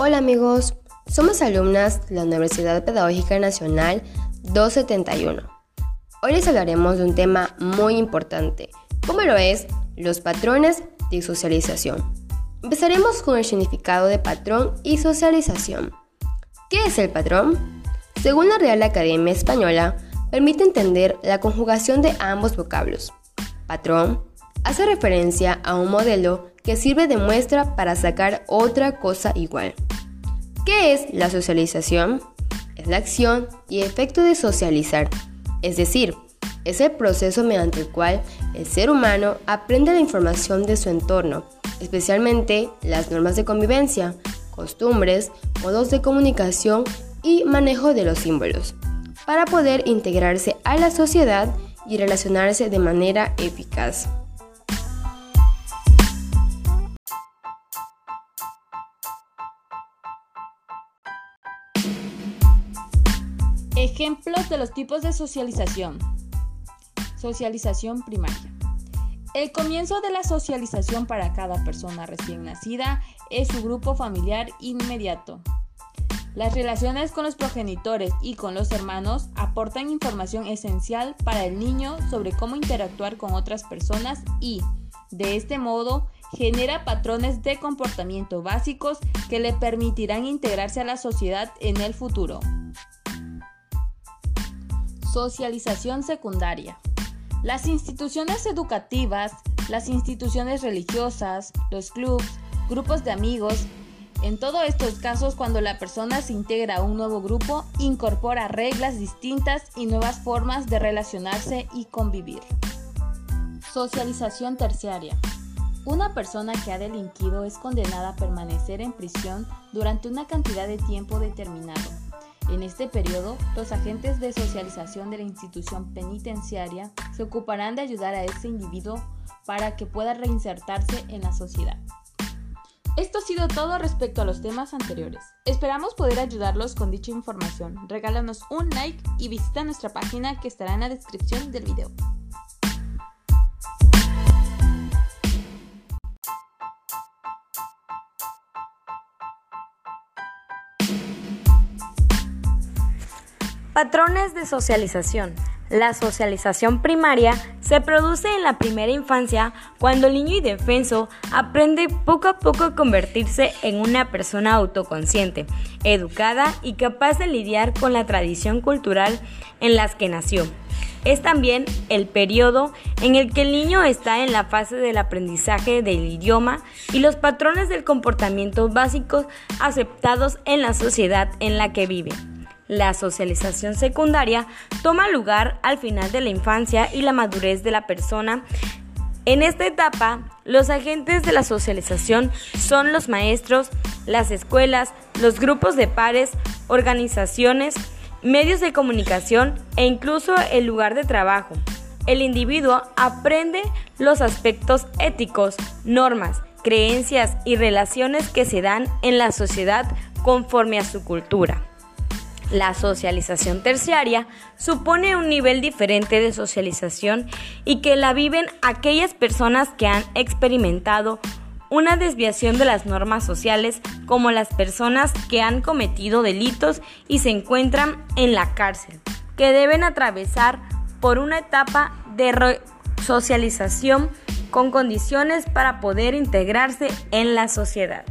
Hola amigos, somos alumnas de la Universidad Pedagógica Nacional 271. Hoy les hablaremos de un tema muy importante, como lo es los patrones de socialización. Empezaremos con el significado de patrón y socialización. ¿Qué es el patrón? Según la Real Academia Española, permite entender la conjugación de ambos vocablos. Patrón hace referencia a un modelo que sirve de muestra para sacar otra cosa igual. ¿Qué es la socialización? Es la acción y efecto de socializar, es decir, es el proceso mediante el cual el ser humano aprende la información de su entorno, especialmente las normas de convivencia, costumbres, modos de comunicación y manejo de los símbolos, para poder integrarse a la sociedad y relacionarse de manera eficaz. Ejemplos de los tipos de socialización. Socialización primaria. El comienzo de la socialización para cada persona recién nacida es su grupo familiar inmediato. Las relaciones con los progenitores y con los hermanos aportan información esencial para el niño sobre cómo interactuar con otras personas y, de este modo, genera patrones de comportamiento básicos que le permitirán integrarse a la sociedad en el futuro. Socialización secundaria. Las instituciones educativas, las instituciones religiosas, los clubs, grupos de amigos, en todos estos casos cuando la persona se integra a un nuevo grupo, incorpora reglas distintas y nuevas formas de relacionarse y convivir. Socialización terciaria. Una persona que ha delinquido es condenada a permanecer en prisión durante una cantidad de tiempo determinado en este periodo, los agentes de socialización de la institución penitenciaria se ocuparán de ayudar a este individuo para que pueda reinsertarse en la sociedad. Esto ha sido todo respecto a los temas anteriores. Esperamos poder ayudarlos con dicha información. Regálanos un like y visita nuestra página que estará en la descripción del video. Patrones de socialización. La socialización primaria se produce en la primera infancia cuando el niño indefenso aprende poco a poco a convertirse en una persona autoconsciente, educada y capaz de lidiar con la tradición cultural en las que nació. Es también el periodo en el que el niño está en la fase del aprendizaje del idioma y los patrones del comportamiento básicos aceptados en la sociedad en la que vive. La socialización secundaria toma lugar al final de la infancia y la madurez de la persona. En esta etapa, los agentes de la socialización son los maestros, las escuelas, los grupos de pares, organizaciones, medios de comunicación e incluso el lugar de trabajo. El individuo aprende los aspectos éticos, normas, creencias y relaciones que se dan en la sociedad conforme a su cultura. La socialización terciaria supone un nivel diferente de socialización y que la viven aquellas personas que han experimentado una desviación de las normas sociales como las personas que han cometido delitos y se encuentran en la cárcel, que deben atravesar por una etapa de socialización con condiciones para poder integrarse en la sociedad.